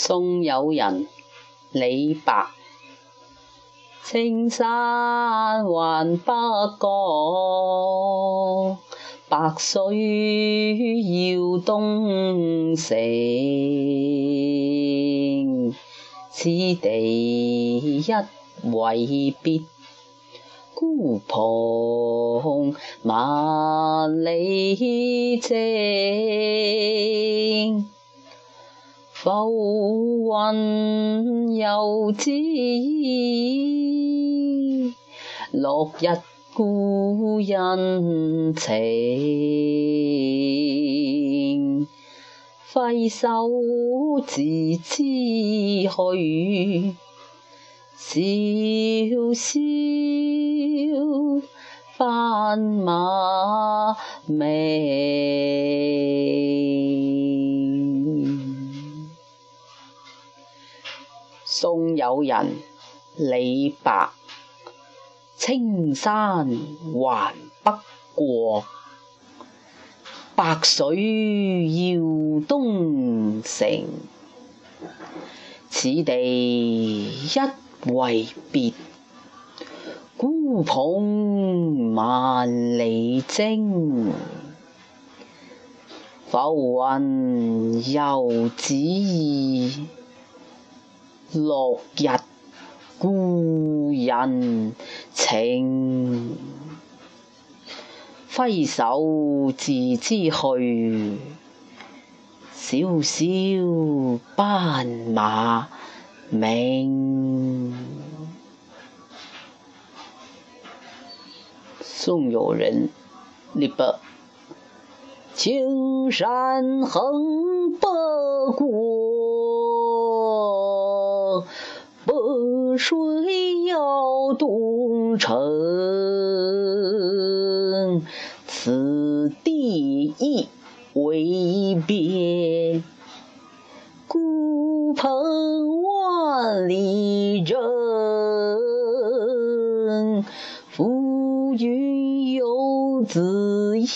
送友人，李白。青山还北角，白水绕东城。此地一为别，孤蓬万里征。浮云游子意，落日故人情。挥手自知去，萧萧斑马鸣。送友人，李白。青山还北过，白水绕东城。此地一为别，孤蓬万里征。浮云游子意。落日故人情，挥手自知去，萧萧斑马鸣。送友人，李白。青山横北过。白水绕东城，此地一为别，孤蓬万里征。浮云游子意，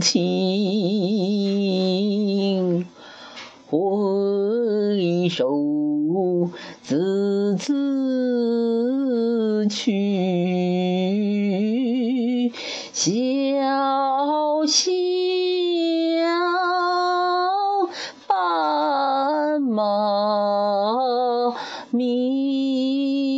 情回首自此去潇潇斑马迷